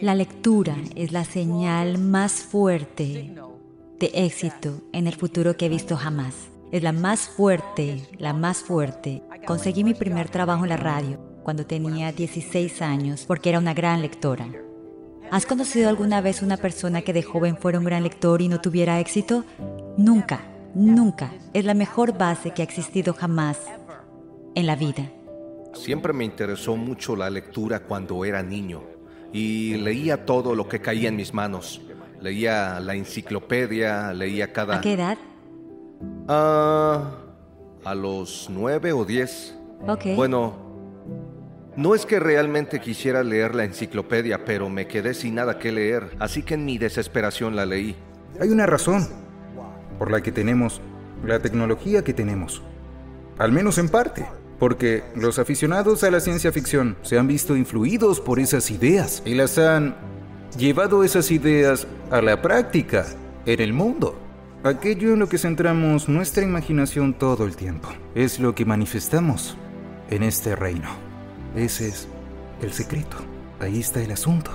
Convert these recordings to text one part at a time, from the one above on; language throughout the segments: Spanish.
La lectura es la señal más fuerte de éxito en el futuro que he visto jamás. Es la más fuerte, la más fuerte. Conseguí mi primer trabajo en la radio cuando tenía 16 años porque era una gran lectora. ¿Has conocido alguna vez una persona que de joven fuera un gran lector y no tuviera éxito? Nunca, nunca. Es la mejor base que ha existido jamás en la vida. Siempre me interesó mucho la lectura cuando era niño y leía todo lo que caía en mis manos. Leía la enciclopedia, leía cada... ¿A qué edad? Ah, a los nueve o diez. Ok. Bueno, no es que realmente quisiera leer la enciclopedia, pero me quedé sin nada que leer, así que en mi desesperación la leí. Hay una razón por la que tenemos la tecnología que tenemos. Al menos en parte. Porque los aficionados a la ciencia ficción se han visto influidos por esas ideas y las han llevado esas ideas a la práctica en el mundo. Aquello en lo que centramos nuestra imaginación todo el tiempo es lo que manifestamos en este reino. Ese es el secreto. Ahí está el asunto.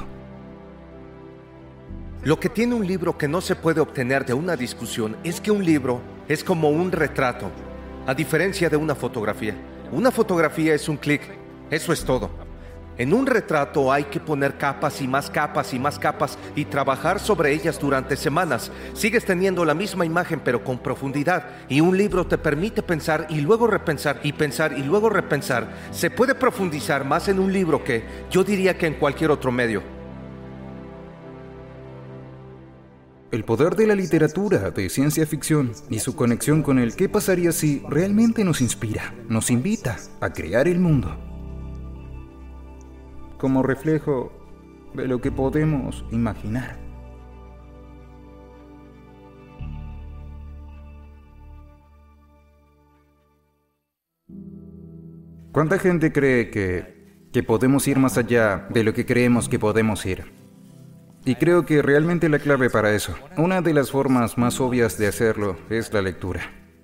Lo que tiene un libro que no se puede obtener de una discusión es que un libro es como un retrato, a diferencia de una fotografía. Una fotografía es un clic, eso es todo. En un retrato hay que poner capas y más capas y más capas y trabajar sobre ellas durante semanas. Sigues teniendo la misma imagen pero con profundidad y un libro te permite pensar y luego repensar y pensar y luego repensar. Se puede profundizar más en un libro que yo diría que en cualquier otro medio. El poder de la literatura de ciencia ficción y su conexión con el qué pasaría si realmente nos inspira, nos invita a crear el mundo. Como reflejo de lo que podemos imaginar. ¿Cuánta gente cree que, que podemos ir más allá de lo que creemos que podemos ir? Y creo que realmente la clave para eso, una de las formas más obvias de hacerlo es la lectura.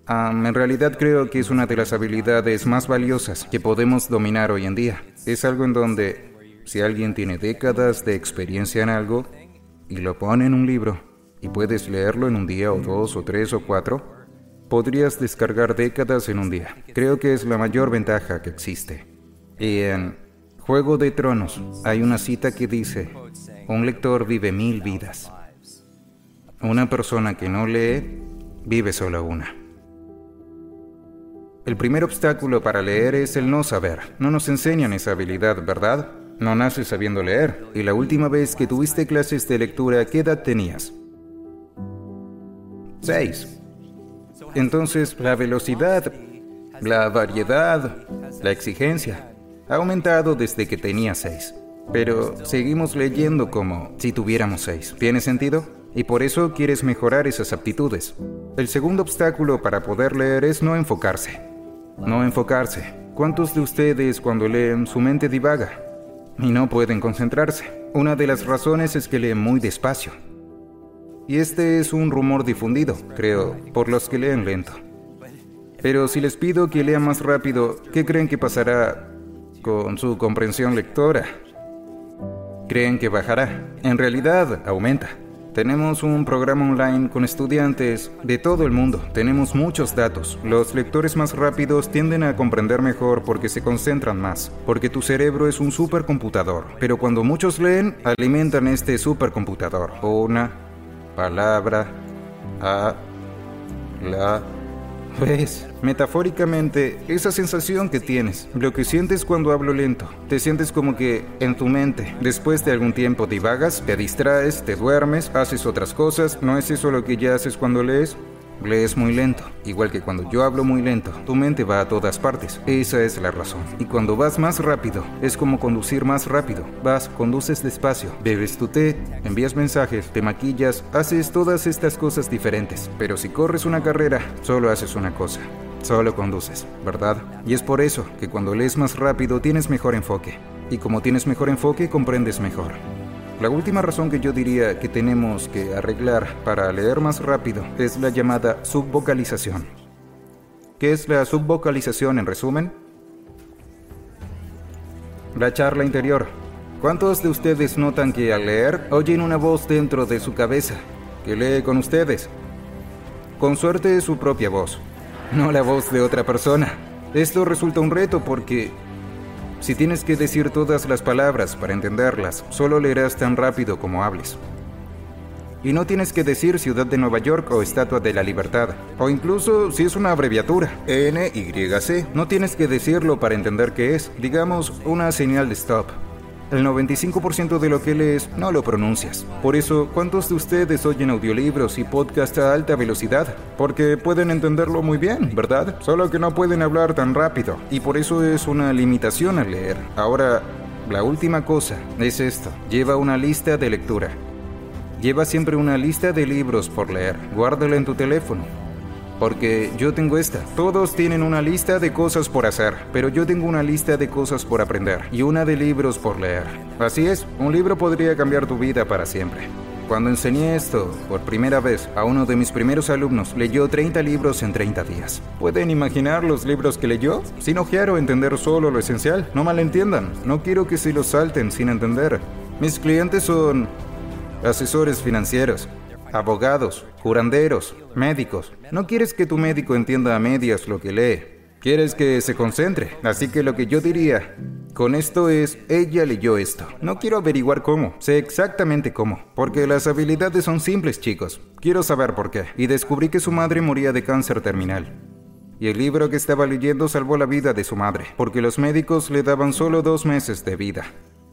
En realidad creo que es una de las habilidades más valiosas que podemos dominar hoy en día. Es algo en donde si alguien tiene décadas de experiencia en algo y lo pone en un libro y puedes leerlo en un día o dos o tres o cuatro, podrías descargar décadas en un día. Creo que es la mayor ventaja que existe. Y en Juego de Tronos hay una cita que dice, un lector vive mil vidas. Una persona que no lee vive solo una. El primer obstáculo para leer es el no saber. No nos enseñan esa habilidad, ¿verdad? No naces sabiendo leer. Y la última vez que tuviste clases de lectura, ¿qué edad tenías? Seis. Entonces, la velocidad, la variedad, la exigencia ha aumentado desde que tenía seis. Pero seguimos leyendo como si tuviéramos seis. ¿Tiene sentido? Y por eso quieres mejorar esas aptitudes. El segundo obstáculo para poder leer es no enfocarse. No enfocarse. ¿Cuántos de ustedes cuando leen su mente divaga? Y no pueden concentrarse. Una de las razones es que leen muy despacio. Y este es un rumor difundido, creo, por los que leen lento. Pero si les pido que lean más rápido, ¿qué creen que pasará con su comprensión lectora? Creen que bajará. En realidad, aumenta. Tenemos un programa online con estudiantes de todo el mundo. Tenemos muchos datos. Los lectores más rápidos tienden a comprender mejor porque se concentran más, porque tu cerebro es un supercomputador. Pero cuando muchos leen, alimentan este supercomputador. Una palabra a la ¿Ves? Metafóricamente, esa sensación que tienes, lo que sientes cuando hablo lento, te sientes como que en tu mente, después de algún tiempo divagas, te distraes, te duermes, haces otras cosas, ¿no es eso lo que ya haces cuando lees? Lees muy lento, igual que cuando yo hablo muy lento, tu mente va a todas partes. Esa es la razón. Y cuando vas más rápido, es como conducir más rápido. Vas, conduces despacio, bebes tu té, envías mensajes, te maquillas, haces todas estas cosas diferentes. Pero si corres una carrera, solo haces una cosa. Solo conduces, ¿verdad? Y es por eso que cuando lees más rápido tienes mejor enfoque. Y como tienes mejor enfoque, comprendes mejor. La última razón que yo diría que tenemos que arreglar para leer más rápido es la llamada subvocalización. ¿Qué es la subvocalización en resumen? La charla interior. ¿Cuántos de ustedes notan que al leer oyen una voz dentro de su cabeza que lee con ustedes? Con suerte su propia voz, no la voz de otra persona. Esto resulta un reto porque si tienes que decir todas las palabras para entenderlas, solo leerás tan rápido como hables. Y no tienes que decir Ciudad de Nueva York o Estatua de la Libertad, o incluso si es una abreviatura, NYC, no tienes que decirlo para entender qué es, digamos, una señal de stop. El 95% de lo que lees no lo pronuncias. Por eso, ¿cuántos de ustedes oyen audiolibros y podcasts a alta velocidad? Porque pueden entenderlo muy bien, ¿verdad? Solo que no pueden hablar tan rápido. Y por eso es una limitación al leer. Ahora, la última cosa es esto. Lleva una lista de lectura. Lleva siempre una lista de libros por leer. Guárdala en tu teléfono porque yo tengo esta. Todos tienen una lista de cosas por hacer, pero yo tengo una lista de cosas por aprender y una de libros por leer. Así es, un libro podría cambiar tu vida para siempre. Cuando enseñé esto por primera vez a uno de mis primeros alumnos, leyó 30 libros en 30 días. ¿Pueden imaginar los libros que leyó? Sin ojear o entender solo lo esencial. No malentiendan, no quiero que se los salten sin entender. Mis clientes son asesores financieros, abogados, curanderos, médicos. No quieres que tu médico entienda a medias lo que lee. Quieres que se concentre. Así que lo que yo diría con esto es, ella leyó esto. No quiero averiguar cómo, sé exactamente cómo. Porque las habilidades son simples, chicos. Quiero saber por qué. Y descubrí que su madre moría de cáncer terminal. Y el libro que estaba leyendo salvó la vida de su madre, porque los médicos le daban solo dos meses de vida.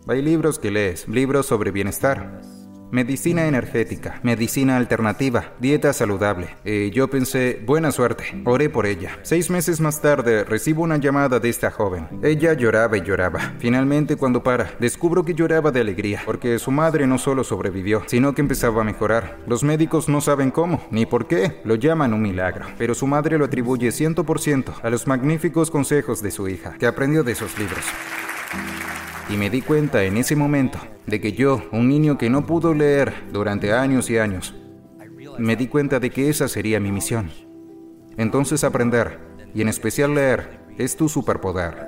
Hay libros que lees, libros sobre bienestar, Medicina energética, medicina alternativa, dieta saludable. Y yo pensé, buena suerte, oré por ella. Seis meses más tarde recibo una llamada de esta joven. Ella lloraba y lloraba. Finalmente cuando para, descubro que lloraba de alegría, porque su madre no solo sobrevivió, sino que empezaba a mejorar. Los médicos no saben cómo, ni por qué, lo llaman un milagro, pero su madre lo atribuye 100% a los magníficos consejos de su hija, que aprendió de esos libros. Y me di cuenta en ese momento de que yo, un niño que no pudo leer durante años y años, me di cuenta de que esa sería mi misión. Entonces aprender, y en especial leer, es tu superpoder.